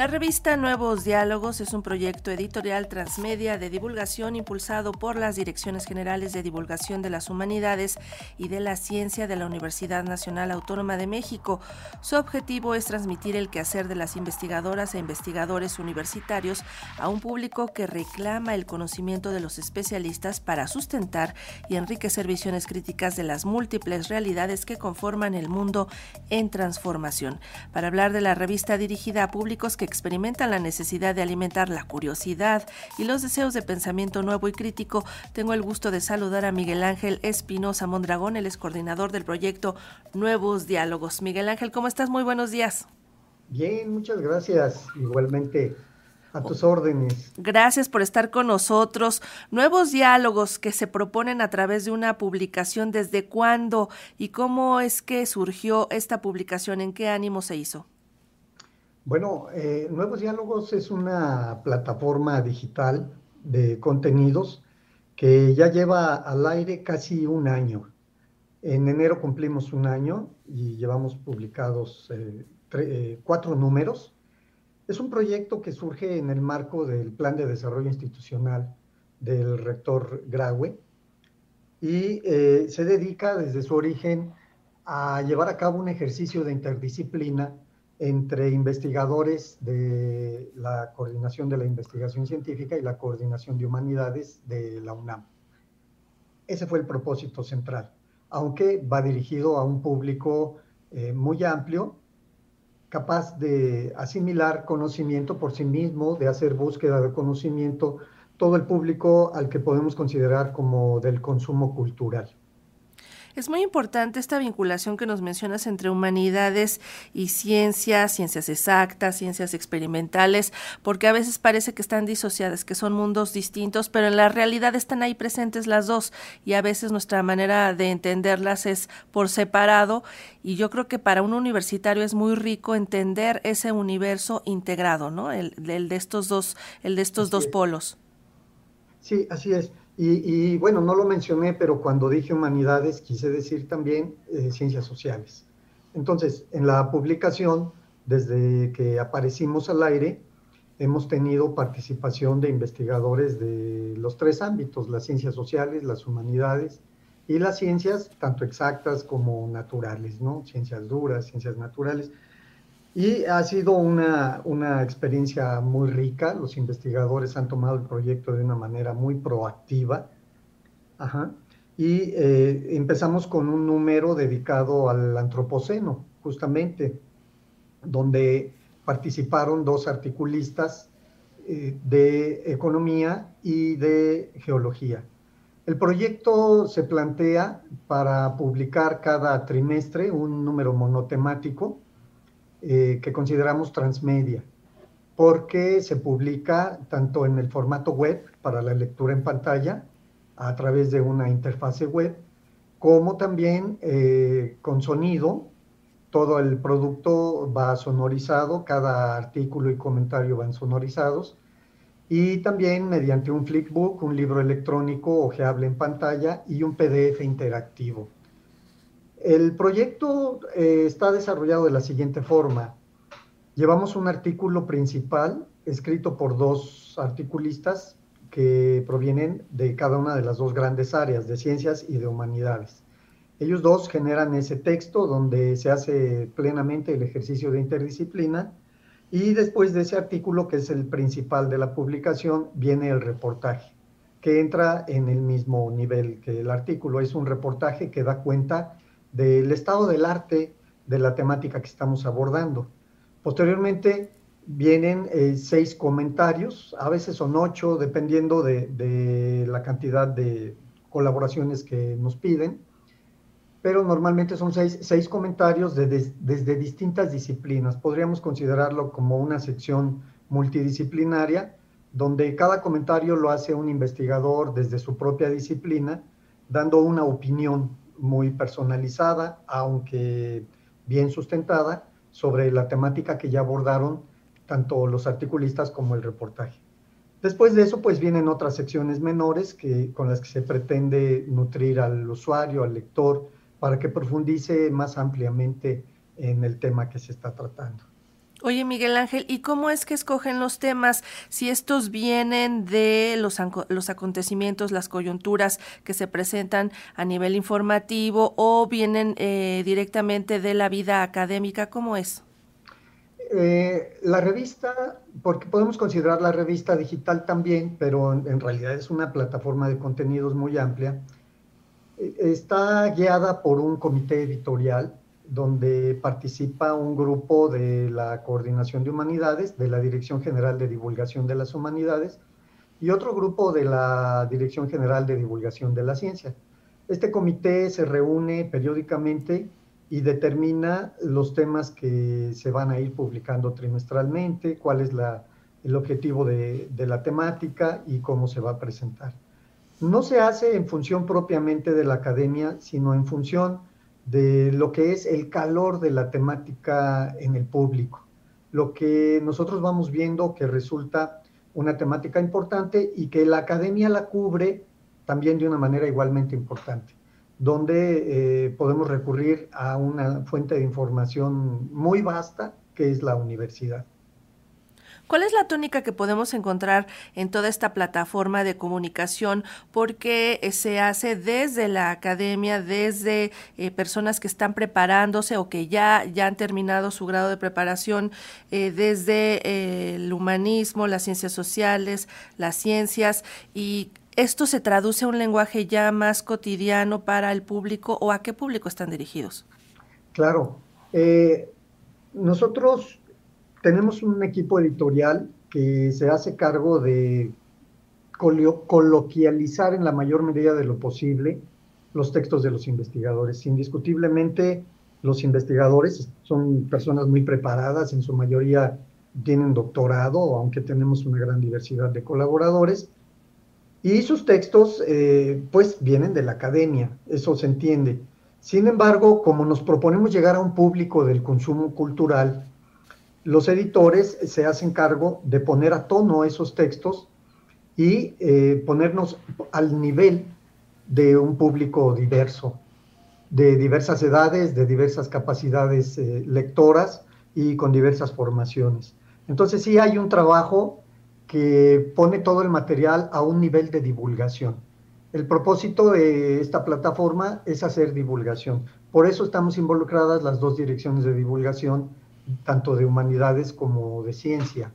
La revista Nuevos Diálogos es un proyecto editorial transmedia de divulgación impulsado por las Direcciones Generales de Divulgación de las Humanidades y de la Ciencia de la Universidad Nacional Autónoma de México. Su objetivo es transmitir el quehacer de las investigadoras e investigadores universitarios a un público que reclama el conocimiento de los especialistas para sustentar y enriquecer visiones críticas de las múltiples realidades que conforman el mundo en transformación. Para hablar de la revista dirigida a públicos que experimentan la necesidad de alimentar la curiosidad y los deseos de pensamiento nuevo y crítico, tengo el gusto de saludar a Miguel Ángel Espinosa Mondragón, el es coordinador del proyecto Nuevos Diálogos. Miguel Ángel, ¿cómo estás? Muy buenos días. Bien, muchas gracias. Igualmente a tus órdenes. Gracias por estar con nosotros. Nuevos diálogos que se proponen a través de una publicación. ¿Desde cuándo y cómo es que surgió esta publicación? ¿En qué ánimo se hizo? Bueno, eh, Nuevos Diálogos es una plataforma digital de contenidos que ya lleva al aire casi un año. En enero cumplimos un año y llevamos publicados eh, eh, cuatro números. Es un proyecto que surge en el marco del Plan de Desarrollo Institucional del rector Graue y se dedica desde su origen a llevar a cabo un ejercicio de interdisciplina entre investigadores de la Coordinación de la Investigación Científica y la Coordinación de Humanidades de la UNAM. Ese fue el propósito central, aunque va dirigido a un público eh, muy amplio, capaz de asimilar conocimiento por sí mismo, de hacer búsqueda de conocimiento, todo el público al que podemos considerar como del consumo cultural. Es muy importante esta vinculación que nos mencionas entre humanidades y ciencias, ciencias exactas, ciencias experimentales, porque a veces parece que están disociadas, que son mundos distintos, pero en la realidad están ahí presentes las dos y a veces nuestra manera de entenderlas es por separado y yo creo que para un universitario es muy rico entender ese universo integrado, ¿no? El, de estos dos, el de estos dos polos. Sí, así es. Y, bueno, no lo mencioné, pero cuando dije humanidades quise decir también eh, ciencias sociales. Entonces, en la publicación, desde que aparecimos al aire, hemos tenido participación de investigadores de los tres ámbitos, las ciencias sociales, las humanidades y las ciencias, tanto exactas como naturales, ¿no? Ciencias duras, ciencias naturales. Y ha sido una, una, experiencia muy rica. Los investigadores han tomado el proyecto de una manera muy proactiva. Ajá. Y eh, empezamos con un número dedicado al antropoceno, justamente, donde participaron dos articulistas eh, de economía y de geología. El proyecto se plantea para publicar cada trimestre un número monotemático eh, que consideramos transmedia, porque se publica tanto en el formato web para la lectura en pantalla, a través de una interfase web, como también eh, con sonido. Todo el producto va sonorizado, cada artículo y comentario van sonorizados, y también mediante un flipbook, un libro electrónico ojeable en pantalla y un PDF interactivo. El proyecto eh, está desarrollado de la siguiente forma. Llevamos un artículo principal escrito por dos articulistas que provienen de cada una de las dos grandes áreas, de ciencias y de humanidades. Ellos dos generan ese texto donde se hace plenamente el ejercicio de interdisciplina y después de ese artículo, que es el principal de la publicación, viene el reportaje, que entra en el mismo nivel que el artículo. Es un reportaje que da cuenta del estado del arte de la temática que estamos abordando. Posteriormente vienen eh, seis comentarios, a veces son ocho, dependiendo de, la cantidad de colaboraciones que nos piden, pero normalmente son seis, comentarios desde distintas disciplinas. Podríamos considerarlo como una sección multidisciplinaria, donde cada comentario lo hace un investigador desde su propia disciplina, dando una opinión muy personalizada, aunque bien sustentada, sobre la temática que ya abordaron tanto los articulistas como el reportaje. Después de eso, pues vienen otras secciones menores que, con las que se pretende nutrir al usuario, al lector, para que profundice más ampliamente en el tema que se está tratando. Oye, Miguel Ángel, ¿y cómo es que escogen los temas? Si estos vienen de los, los acontecimientos, las coyunturas que se presentan a nivel informativo o vienen eh, directamente de la vida académica, ¿cómo es? Eh, la revista, porque podemos considerar la revista digital también, pero en, realidad es una plataforma de contenidos muy amplia, eh, está guiada por un comité editorial donde participa un grupo de la Coordinación de Humanidades, de la Dirección General de Divulgación de las Humanidades, y otro grupo de la Dirección General de Divulgación de la Ciencia. Este comité se reúne periódicamente y determina los temas que se van a ir publicando trimestralmente, cuál es el objetivo de, de la temática y cómo se va a presentar. No se hace en función propiamente de la academia, sino en función de lo que es el calor de la temática en el público. Lo que nosotros vamos viendo que resulta una temática importante y que la academia la cubre también de una manera igualmente importante, donde eh, podemos recurrir a una fuente de información muy vasta que es la universidad. ¿Cuál es la tónica que podemos encontrar en toda esta plataforma de comunicación? Porque eh, se hace desde la academia, desde eh, personas que están preparándose o que ya, ya han terminado su grado de preparación, eh, desde el humanismo, las ciencias sociales, las ciencias y ¿Esto se traduce a un lenguaje ya más cotidiano para el público o a qué público están dirigidos? Claro. nosotros tenemos un equipo editorial que se hace cargo de coloquializar en la mayor medida de lo posible los textos de los investigadores. Indiscutiblemente, los investigadores son personas muy preparadas, en su mayoría tienen doctorado, aunque tenemos una gran diversidad de colaboradores, y sus textos, eh, pues, vienen de la academia, eso se entiende. Sin embargo, como nos proponemos llegar a un público del consumo cultural, los editores se hacen cargo de poner a tono esos textos y eh, ponernos al nivel de un público diverso, de diversas edades, de diversas capacidades eh, lectoras y con diversas formaciones. Entonces sí hay un trabajo que pone todo el material a un nivel de divulgación. El propósito de esta plataforma es hacer divulgación. Por eso estamos involucradas las dos direcciones de divulgación tanto de humanidades como de ciencia.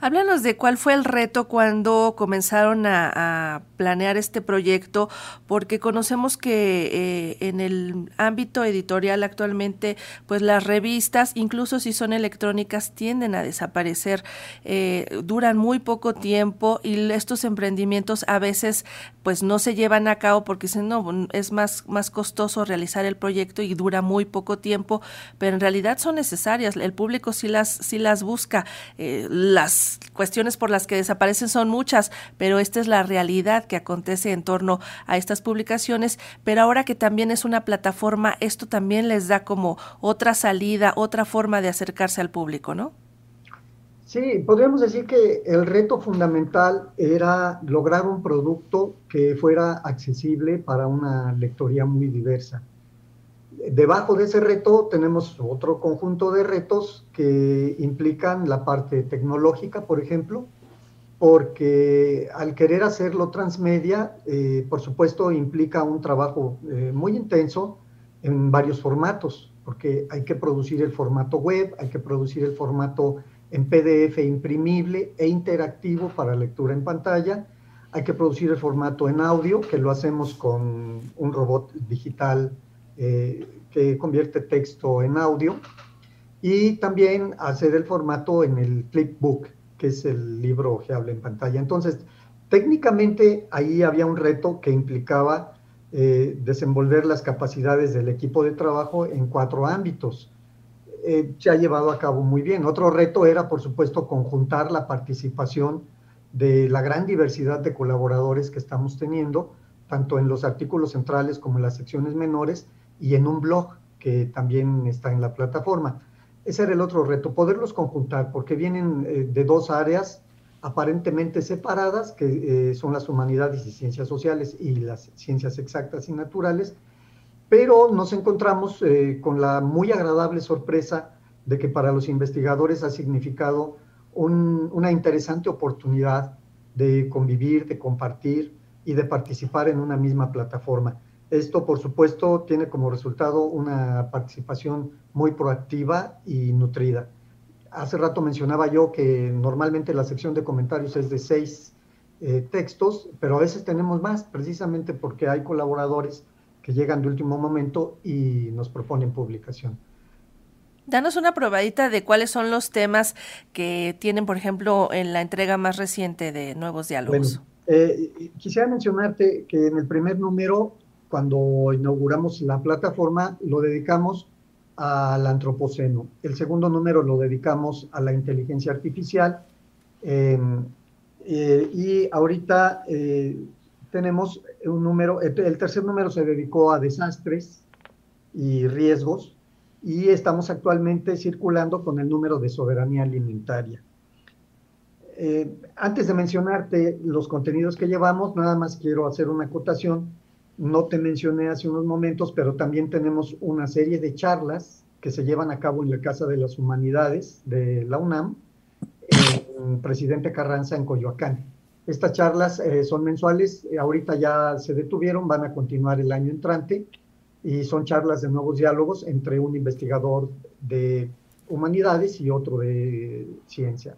Háblanos de cuál fue el reto cuando comenzaron a, planear este proyecto, porque conocemos que eh, en el ámbito editorial actualmente, pues las revistas, incluso si son electrónicas, tienden a desaparecer, eh, duran muy poco tiempo y estos emprendimientos a veces pues no se llevan a cabo porque dicen, no, es más, más costoso realizar el proyecto y dura muy poco tiempo, pero en realidad son necesarias, el público sí las, sí las busca. Eh, las cuestiones por las que desaparecen son muchas, pero esta es la realidad que acontece en torno a estas publicaciones. Pero ahora que también es una plataforma, esto también les da como otra salida, otra forma de acercarse al público, ¿no? Sí, podríamos decir que el reto fundamental era lograr un producto que fuera accesible para una lectoría muy diversa debajo de ese reto tenemos otro conjunto de retos que implican la parte tecnológica, por ejemplo, porque al querer hacerlo transmedia, eh, por supuesto, implica un trabajo eh, muy intenso en varios formatos, porque hay que producir el formato web, hay que producir el formato en PDF imprimible e interactivo para lectura en pantalla, hay que producir el formato en audio, que lo hacemos con un robot digital eh, que convierte texto en audio y también hacer el formato en el flipbook, que es el libro ojeable en pantalla. Entonces, técnicamente ahí había un reto que implicaba eh, desenvolver las capacidades del equipo de trabajo en cuatro ámbitos. Eh, se ha llevado a cabo muy bien. Otro reto era, por supuesto, conjuntar la participación de la gran diversidad de colaboradores que estamos teniendo, tanto en los artículos centrales como en las secciones menores, y en un blog que también está en la plataforma. Ese era el otro reto, poderlos conjuntar, porque vienen eh, de dos áreas aparentemente separadas, que eh, son las humanidades y ciencias sociales y las ciencias exactas y naturales, pero nos encontramos eh, con la muy agradable sorpresa de que para los investigadores ha significado una interesante oportunidad de convivir, de compartir y de participar en una misma plataforma. Esto, por supuesto, tiene como resultado una participación muy proactiva y nutrida. Hace rato mencionaba yo que normalmente la sección de comentarios es de seis eh, textos, pero a veces tenemos más, precisamente porque hay colaboradores que llegan de último momento y nos proponen publicación. Danos una probadita de cuáles son los temas que tienen, por ejemplo, en la entrega más reciente de Nuevos Diálogos. Eh, quisiera mencionarte que en el primer número, cuando inauguramos la plataforma, lo dedicamos al antropoceno. El segundo número lo dedicamos a la inteligencia artificial. Em, eh, y ahorita eh, tenemos un número, el tercer número se dedicó a desastres y riesgos y estamos actualmente circulando con el número de soberanía alimentaria. Eh, antes de mencionarte los contenidos que llevamos, nada más quiero hacer una acotación. No te mencioné hace unos momentos, pero también tenemos una serie de charlas que se llevan a cabo en la Casa de las Humanidades de la UNAM, en Presidente Carranza, en Coyoacán. Estas charlas eh, son mensuales, ahorita ya se detuvieron, van a continuar el año entrante y son charlas de nuevos diálogos entre un investigador de humanidades y otro de ciencia.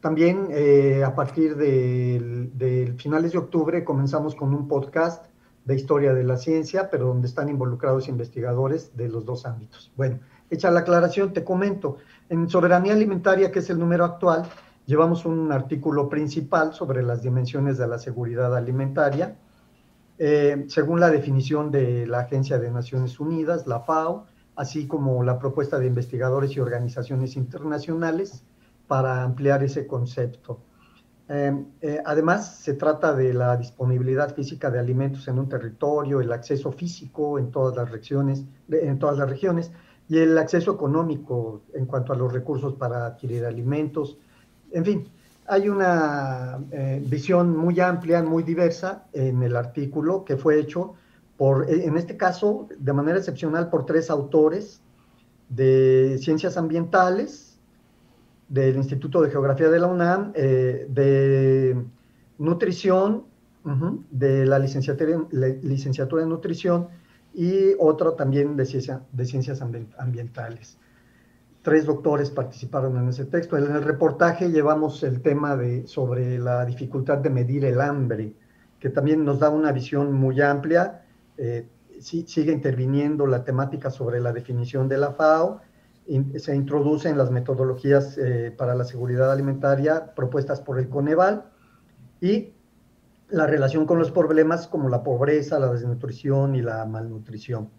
También eh, a partir de, finales de octubre comenzamos con un podcast de historia de la ciencia, pero donde están involucrados investigadores de los dos ámbitos. Bueno, hecha la aclaración, te comento, en Soberanía Alimentaria, que es el número actual, llevamos un artículo principal sobre las dimensiones de la seguridad alimentaria, eh, según la definición de la Agencia de Naciones Unidas, la FAO, así como la propuesta de investigadores y organizaciones internacionales para ampliar ese concepto. Eh, eh, además, se trata de la disponibilidad física de alimentos en un territorio, el acceso físico en todas las regiones, en todas las regiones y el acceso económico en cuanto a los recursos para adquirir alimentos. En fin, hay una eh, visión muy amplia, muy diversa en el artículo que fue hecho por, eh, en este caso, de manera excepcional por tres autores de ciencias ambientales, del Instituto de Geografía de la UNAM, eh, de nutrición, de la licenciatura, licenciatura en nutrición y otro también de, ciencia, de ciencias ambientales tres doctores participaron en ese texto. En el reportaje llevamos el tema de, sobre la dificultad de medir el hambre, que también nos da una visión muy amplia. Eh, sigue interviniendo la temática sobre la definición de la FAO, se introduce en las metodologías eh, para la seguridad alimentaria propuestas por el Coneval y la relación con los problemas como la pobreza, la desnutrición y la malnutrición.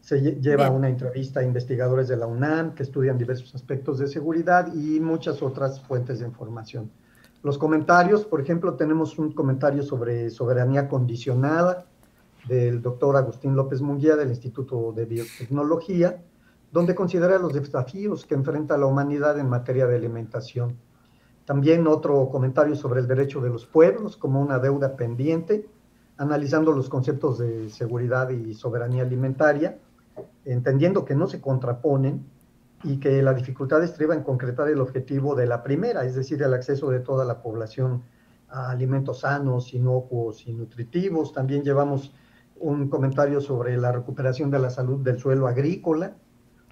Se lleva una entrevista a investigadores de la UNAM que estudian diversos aspectos de seguridad y muchas otras fuentes de información. Los comentarios, por ejemplo, tenemos un comentario sobre soberanía condicionada del doctor Agustín López Munguía del Instituto de Biotecnología, donde considera los desafíos que enfrenta la humanidad en materia de alimentación. También otro comentario sobre el derecho de los pueblos como una deuda pendiente, analizando los conceptos de seguridad y soberanía alimentaria entendiendo que no se contraponen y que la dificultad estriba en concretar el objetivo de la primera, es decir, el acceso de toda la población a alimentos sanos, inocuos y nutritivos. También llevamos un comentario sobre la recuperación de la salud del suelo agrícola,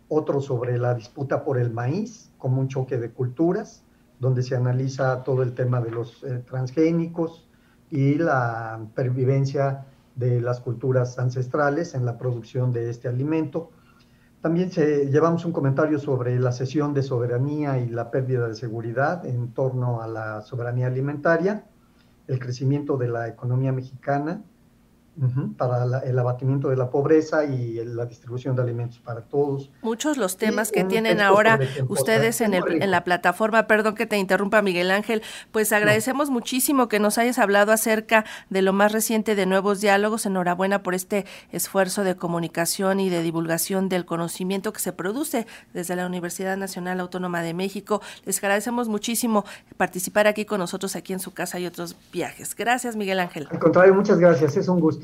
otro sobre la disputa por el maíz como un choque de culturas, donde se analiza todo el tema de los eh, transgénicos y la pervivencia de las culturas ancestrales en la producción de este alimento. También se, llevamos un comentario sobre la cesión de soberanía y la pérdida de seguridad en torno a la soberanía alimentaria, el crecimiento de la economía mexicana para el abatimiento de la pobreza y la distribución de alimentos para todos. Muchos los temas que tienen ahora ustedes en, el, en, la plataforma, perdón que te interrumpa Miguel Ángel, pues agradecemos muchísimo que nos hayas hablado acerca de lo más reciente de Nuevos Diálogos. Enhorabuena por este esfuerzo de comunicación y de divulgación del conocimiento que se produce desde la Universidad Nacional Autónoma de México. Les agradecemos muchísimo participar aquí con nosotros, aquí en su casa y otros viajes. Gracias, Miguel Ángel. Al contrario, muchas gracias, es un gusto.